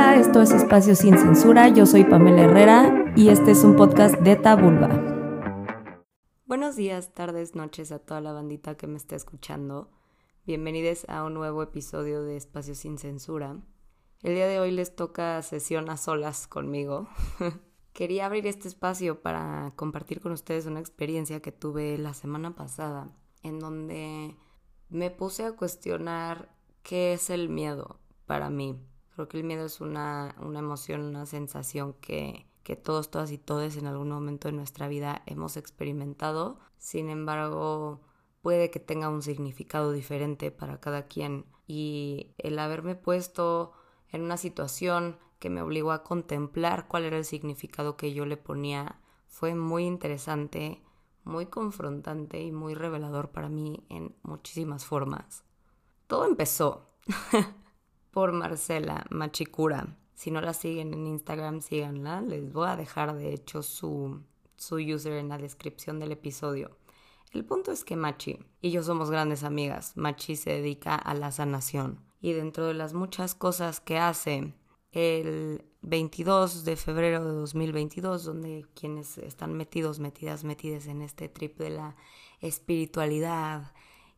Esto es Espacio Sin Censura, yo soy Pamela Herrera y este es un podcast de Tabulba. Buenos días, tardes, noches a toda la bandita que me está escuchando. Bienvenidos a un nuevo episodio de Espacio Sin Censura. El día de hoy les toca sesión a solas conmigo. Quería abrir este espacio para compartir con ustedes una experiencia que tuve la semana pasada, en donde me puse a cuestionar qué es el miedo para mí. Creo que el miedo es una, emoción, una sensación que, que todos, todas y todos en algún momento de nuestra vida hemos experimentado. Sin embargo, puede que tenga un significado diferente para cada quien. Y el haberme puesto en una situación que me obligó a contemplar cuál era el significado que yo le ponía fue muy interesante, muy confrontante y muy revelador para mí en muchísimas formas. Todo empezó por Marcela Machicura. Si no la siguen en Instagram, síganla. Les voy a dejar, de hecho, su, su user en la descripción del episodio. El punto es que Machi y yo somos grandes amigas. Machi se dedica a la sanación. Y dentro de las muchas cosas que hace, el 22 de febrero de 2022, donde quienes están metidos, metidas, metidas en este trip de la espiritualidad,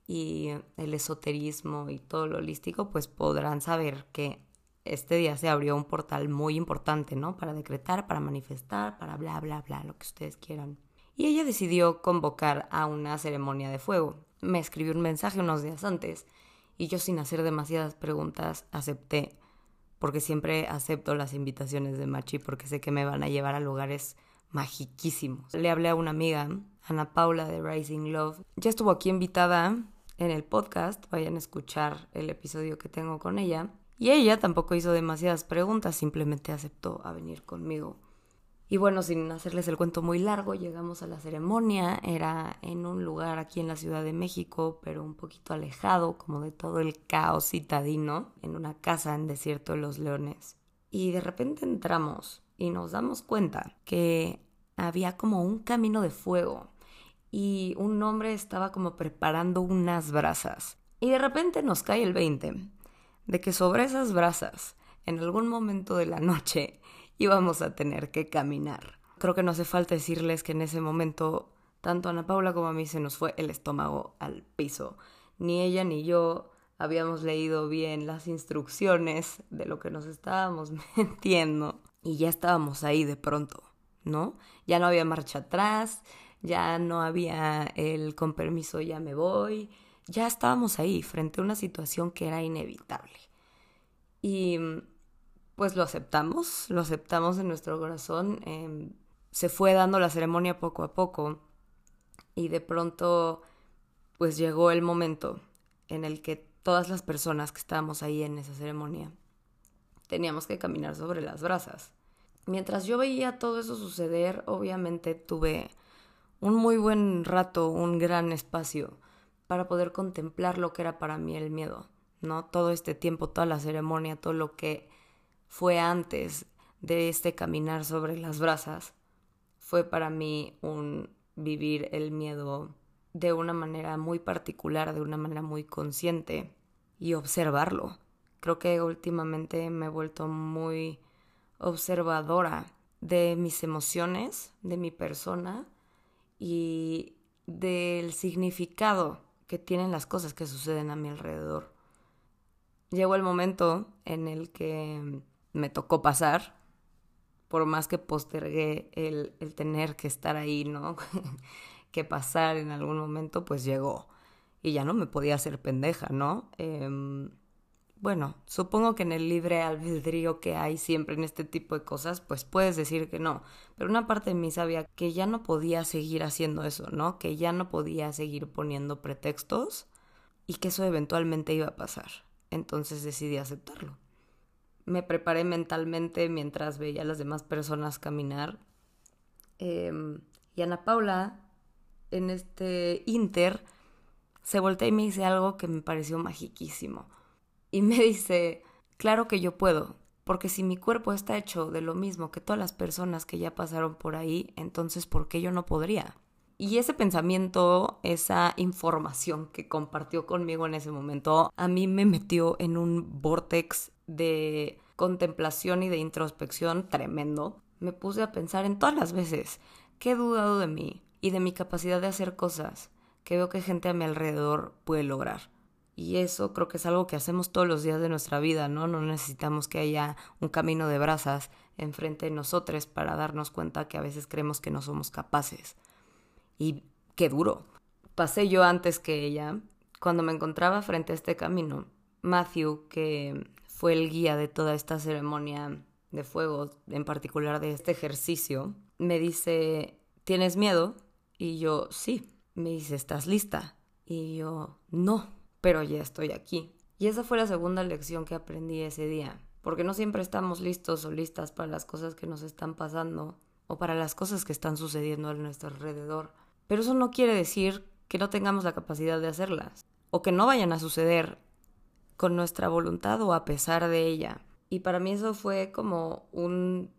y el esoterismo y todo lo holístico, pues podrán saber que este día se abrió un portal muy importante, ¿no? Para decretar, para manifestar, para bla, bla, bla, lo que ustedes quieran. Y ella decidió convocar a una ceremonia de fuego. Me escribió un mensaje unos días antes y yo sin hacer demasiadas preguntas acepté, porque siempre acepto las invitaciones de Machi porque sé que me van a llevar a lugares magiquísimos. Le hablé a una amiga, Ana Paula de Rising Love. Ya estuvo aquí invitada en el podcast, vayan a escuchar el episodio que tengo con ella. Y ella tampoco hizo demasiadas preguntas, simplemente aceptó a venir conmigo. Y bueno, sin hacerles el cuento muy largo, llegamos a la ceremonia. Era en un lugar aquí en la Ciudad de México, pero un poquito alejado, como de todo el caos citadino, en una casa en Desierto de los Leones. Y de repente entramos y nos damos cuenta que había como un camino de fuego y un hombre estaba como preparando unas brasas. Y de repente nos cae el 20 de que sobre esas brasas, en algún momento de la noche, íbamos a tener que caminar. Creo que no hace falta decirles que en ese momento, tanto Ana Paula como a mí se nos fue el estómago al piso. Ni ella ni yo habíamos leído bien las instrucciones de lo que nos estábamos metiendo y ya estábamos ahí de pronto, ¿no? Ya no había marcha atrás, ya no había el con permiso ya me voy, ya estábamos ahí frente a una situación que era inevitable. Y pues lo aceptamos, lo aceptamos en nuestro corazón, em, se fue dando la ceremonia poco a poco y de pronto pues llegó el momento en el que todas las personas que estábamos ahí en esa ceremonia teníamos que caminar sobre las brasas. Mientras yo veía todo eso suceder, obviamente tuve un muy buen rato, un gran espacio para poder contemplar lo que era para mí el miedo, ¿no? Todo este tiempo, toda la ceremonia, todo lo que fue antes de este caminar sobre las brasas, fue para mí un vivir el miedo de una manera muy particular, de una manera muy consciente y observarlo. Creo que últimamente me he vuelto muy observadora de mis emociones, de mi persona y del significado que tienen las cosas que suceden a mi alrededor. Llegó el momento en el que me tocó pasar, por más que postergué el, el tener que estar ahí, ¿no? que pasar en algún momento, pues llegó. Y ya no me podía hacer pendeja, ¿no? Eh, bueno, supongo que en el libre albedrío que hay siempre en este tipo de cosas, pues puedes decir que no. Pero una parte de mí sabía que ya no podía seguir haciendo eso, ¿no? Que ya no podía seguir poniendo pretextos y que eso eventualmente iba a pasar. Entonces decidí aceptarlo. Me preparé mentalmente mientras veía a las demás personas caminar. Em, y Ana Paula, en este inter, se voltea y me dice algo que me pareció magiquísimo y me dice, claro que yo puedo, porque si mi cuerpo está hecho de lo mismo que todas las personas que ya pasaron por ahí, entonces ¿por qué yo no podría? Y ese pensamiento, esa información que compartió conmigo en ese momento, a mí me metió en un vortex de contemplación y de introspección tremendo, me puse a pensar en todas las veces que he dudado de mí y de mi capacidad de hacer cosas que veo que gente a mi alrededor puede lograr. Y eso creo que es algo que hacemos todos los días de nuestra vida, ¿no? No necesitamos que haya un camino de brasas enfrente de nosotros para darnos cuenta que a veces creemos que no somos capaces. Y qué duro. Pasé yo antes que ella. Cuando me encontraba frente a este camino, Matthew, que fue el guía de toda esta ceremonia de fuego, en particular de este ejercicio, me dice, ¿tienes miedo? Y yo, sí. Me dice, ¿estás lista? Y yo, no pero ya estoy aquí. Y esa fue la segunda lección que aprendí ese día, porque no siempre estamos listos o listas para las cosas que nos están pasando o para las cosas que están sucediendo a nuestro alrededor. Pero eso no quiere decir que no tengamos la capacidad de hacerlas o que no vayan a suceder con nuestra voluntad o a pesar de ella. Y para mí eso fue como un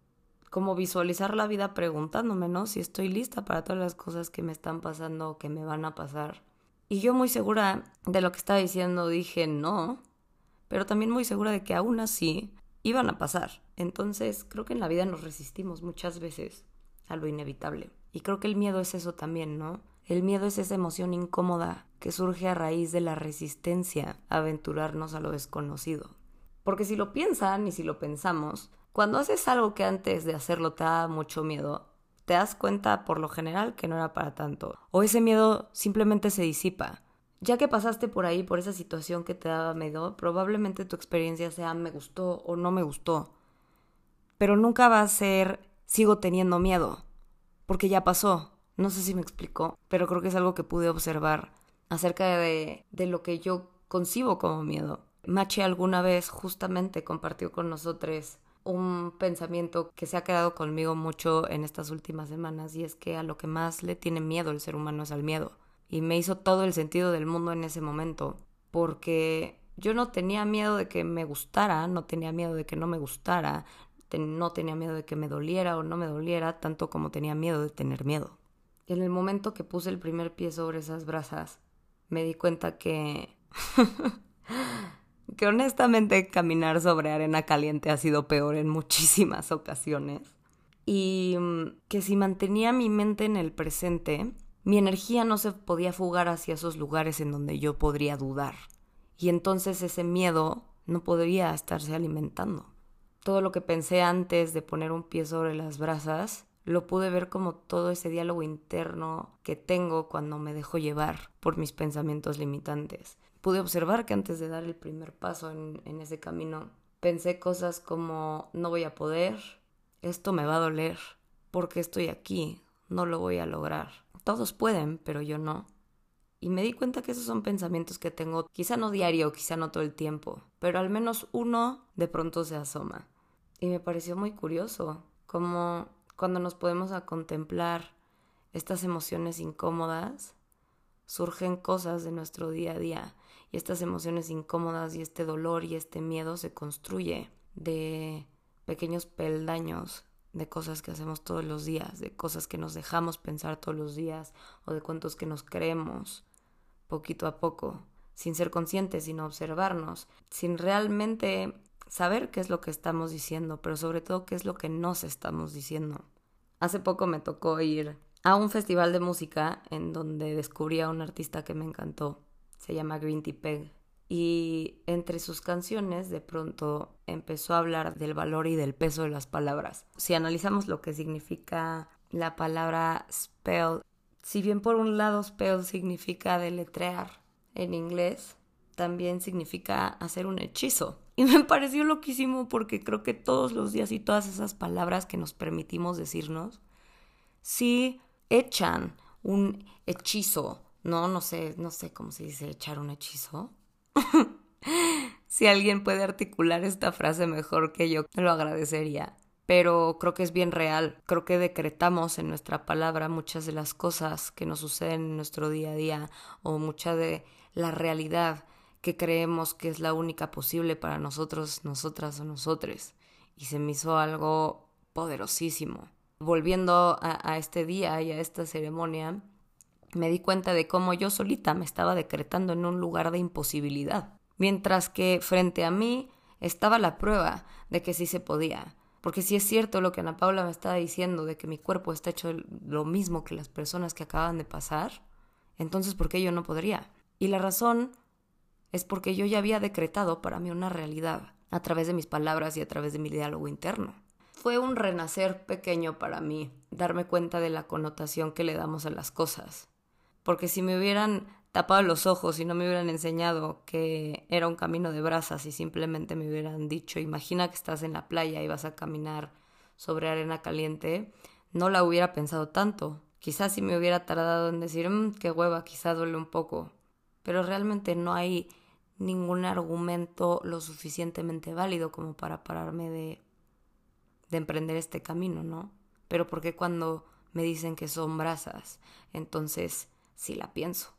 como visualizar la vida preguntándome, ¿no? Si estoy lista para todas las cosas que me están pasando o que me van a pasar. Y yo muy segura de lo que estaba diciendo dije no, pero también muy segura de que aún así iban a pasar. Entonces creo que en la vida nos resistimos muchas veces a lo inevitable. Y creo que el miedo es eso también, ¿no? El miedo es esa emoción incómoda que surge a raíz de la resistencia a aventurarnos a lo desconocido. Porque si lo piensan y si lo pensamos, cuando haces algo que antes de hacerlo te da mucho miedo, te das cuenta por lo general que no era para tanto. O ese miedo simplemente se disipa. Ya que pasaste por ahí, por esa situación que te daba miedo, probablemente tu experiencia sea me gustó o no me gustó. Pero nunca va a ser sigo teniendo miedo, porque ya pasó. No sé si me explicó, pero creo que es algo que pude observar acerca de, de lo que yo concibo como miedo. Machi alguna vez justamente compartió con nosotros un pensamiento que se ha quedado conmigo mucho en estas últimas semanas y es que a lo que más le tiene miedo el ser humano es al miedo. Y me hizo todo el sentido del mundo en ese momento, porque yo no tenía miedo de que me gustara, no tenía miedo de que no me gustara, no tenía miedo de que me doliera o no me doliera, tanto como tenía miedo de tener miedo. Y en el momento que puse el primer pie sobre esas brasas, me di cuenta que que honestamente caminar sobre arena caliente ha sido peor en muchísimas ocasiones. Y mm, que si mantenía mi mente en el presente, mi energía no se podía fugar hacia esos lugares en donde yo podría dudar. Y entonces ese miedo no podría estarse alimentando. Todo lo que pensé antes de poner un pie sobre las brasas, lo pude ver como todo ese diálogo interno que tengo cuando me dejo llevar por mis pensamientos limitantes pude observar que antes de dar el primer paso en, ese camino, pensé cosas como no voy a poder, esto me va a doler, porque estoy aquí, no lo voy a lograr. Todos pueden, pero yo no. Y me di cuenta que esos son pensamientos que tengo, quizá no diario, quizá no todo el tiempo, pero al menos uno de pronto se asoma. Y me pareció muy curioso, como cuando nos podemos a contemplar estas emociones incómodas, surgen cosas de nuestro día a día y estas emociones incómodas y este dolor y este miedo se construye de pequeños peldaños de cosas que hacemos todos los días, de cosas que nos dejamos pensar todos los días o de cuentos que nos creemos poquito a poco, sin ser conscientes, sin observarnos, sin realmente saber qué es lo que estamos diciendo, pero sobre todo qué es lo que nos estamos diciendo. Hace poco me tocó ir a un festival de música en donde descubrí a un artista que me encantó se llama Green Tea Peg. Y entre sus canciones de pronto empezó a hablar del valor y del peso de las palabras. Si analizamos lo que significa la palabra spell, si bien por un lado spell significa deletrear en inglés, también significa hacer un hechizo. Y me pareció loquísimo porque creo que todos los días y todas esas palabras que nos permitimos decirnos, sí echan un hechizo no, no sé, no sé cómo se dice echar un hechizo. si alguien puede articular esta frase mejor que yo, lo agradecería. Pero creo que es bien real. Creo que decretamos en nuestra palabra muchas de las cosas que nos suceden en nuestro día a día o mucha de la realidad que creemos que es la única posible para nosotros, nosotras o nosotres. Y se me hizo algo poderosísimo. Volviendo a, a este día y a esta ceremonia, me di cuenta de cómo yo solita me estaba decretando en un lugar de imposibilidad, mientras que frente a mí estaba la prueba de que sí se podía. Porque si es cierto lo que Ana Paula me estaba diciendo de que mi cuerpo está hecho lo mismo que las personas que acaban de pasar, entonces ¿por qué yo no podría? Y la razón es porque yo ya había decretado para mí una realidad a través de mis palabras y a través de mi diálogo interno. Fue un renacer pequeño para mí, darme cuenta de la connotación que le damos a las cosas. Porque si me hubieran tapado los ojos y no me hubieran enseñado que era un camino de brasas y simplemente me hubieran dicho, imagina que estás en la playa y vas a caminar sobre arena caliente, no la hubiera pensado tanto. Quizás si me hubiera tardado en decir, mmm, qué hueva, quizás duele un poco. Pero realmente no hay ningún argumento lo suficientemente válido como para pararme de, de emprender este camino, ¿no? Pero porque cuando me dicen que son brasas, entonces sí la pienso.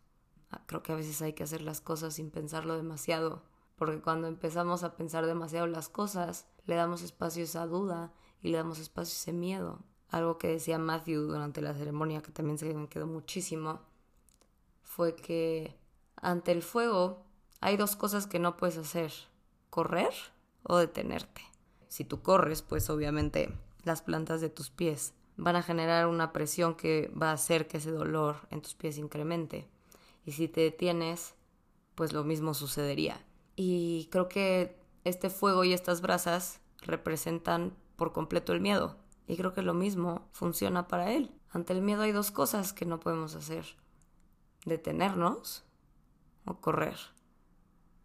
Ah, creo que a veces hay que hacer las cosas sin pensarlo demasiado, porque cuando empezamos a pensar demasiado las cosas, le damos espacio a esa duda y le damos espacio a ese miedo. Algo que decía Matthew durante la ceremonia, que también se me quedó muchísimo, fue que ante el fuego hay dos cosas que no puedes hacer, correr o detenerte. Si tú corres, pues obviamente las plantas de tus pies van a generar una presión que va a hacer que ese dolor en tus pies incremente y si te detienes, pues lo mismo sucedería. Y creo que este fuego y estas brasas representan por completo el miedo. Y creo que lo mismo funciona para él. Ante el miedo hay dos cosas que no podemos hacer. Detenernos o correr.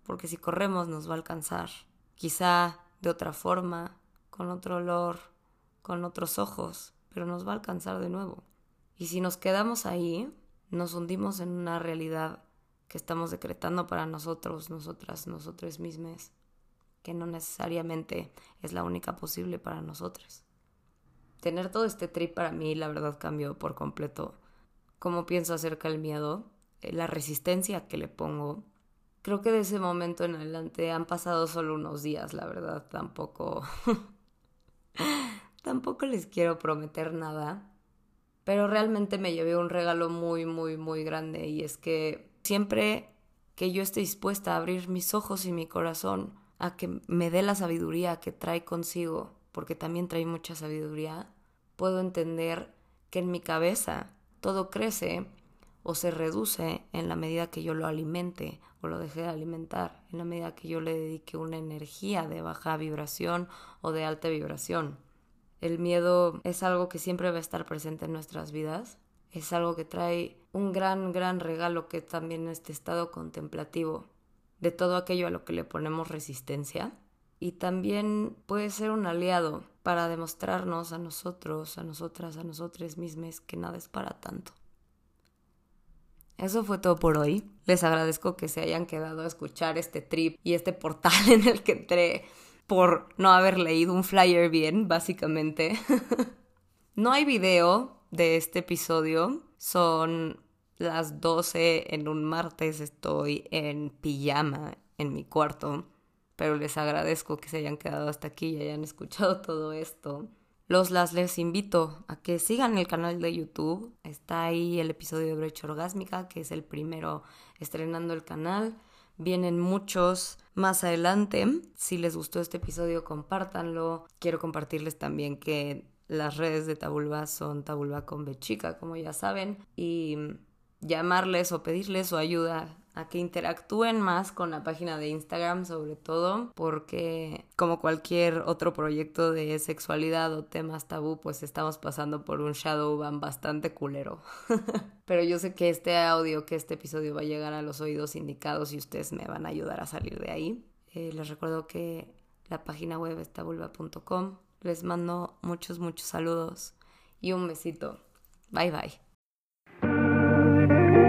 Porque si corremos nos va a alcanzar. Quizá de otra forma, con otro olor, con otros ojos, pero nos va a alcanzar de nuevo. Y si nos quedamos ahí, nos hundimos en una realidad que estamos decretando para nosotros, nosotras, nosotros mismos, que no necesariamente es la única posible para nosotros. Tener todo este trip para mí, la verdad, cambió por completo cómo pienso acerca del miedo, eh, la resistencia que le pongo. Creo que de ese momento en adelante han pasado solo unos días, la verdad, tampoco. tampoco les quiero prometer nada, pero realmente me llevé un regalo muy, muy, muy grande y es que siempre que yo esté dispuesta a abrir mis ojos y mi corazón a que me dé la sabiduría que trae consigo, porque también trae mucha sabiduría, puedo entender que en mi cabeza todo crece o se reduce en la medida que yo lo alimente o lo deje de alimentar, en la medida que yo le dedique una energía de baja vibración o de alta vibración. El miedo es algo que siempre va a estar presente en nuestras vidas. Es algo que trae un gran, gran regalo que también este estado contemplativo de todo aquello a lo que le ponemos resistencia. Y también puede ser un aliado para demostrarnos a nosotros, a nosotras, a nosotros mismos que nada es para tanto. Eso fue todo por hoy. Les agradezco que se hayan quedado a escuchar este trip y este portal en el que entré por no haber leído un flyer bien, básicamente. no hay video de este episodio. Son las 12 en un martes. Estoy en pijama en mi cuarto. Pero les agradezco que se hayan quedado hasta aquí y hayan escuchado todo esto. Los las les invito a que sigan el canal de YouTube. Está ahí el episodio de Brecha Orgásmica, que es el primero estrenando el canal. Vienen muchos más adelante. Si les gustó este episodio, compártanlo. Quiero compartirles también que las redes de Tabulba son Tabulba con B chica, como ya saben, y llamarles o pedirles su ayuda a que interactúen más con la página de Instagram sobre todo porque como cualquier otro proyecto de sexualidad o temas tabú pues estamos pasando por un shadow ban bastante culero. Pero yo sé que este audio que este episodio va a llegar a los oídos indicados y ustedes me van a ayudar a salir de ahí. Eh, les recuerdo que la página web es tabulba.com les mando muchos muchos saludos y un besito. Bye bye